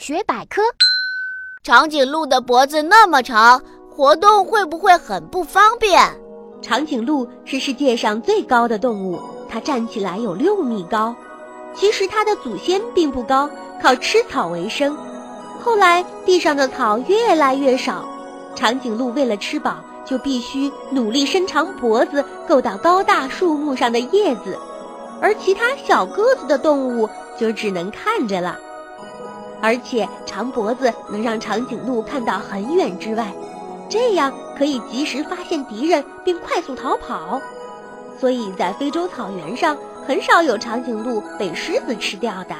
学百科：长颈鹿的脖子那么长，活动会不会很不方便？长颈鹿是世界上最高的动物，它站起来有六米高。其实它的祖先并不高，靠吃草为生。后来地上的草越来越少，长颈鹿为了吃饱，就必须努力伸长脖子够到高大树木上的叶子，而其他小个子的动物就只能看着了。而且长脖子能让长颈鹿看到很远之外，这样可以及时发现敌人并快速逃跑。所以在非洲草原上，很少有长颈鹿被狮子吃掉的。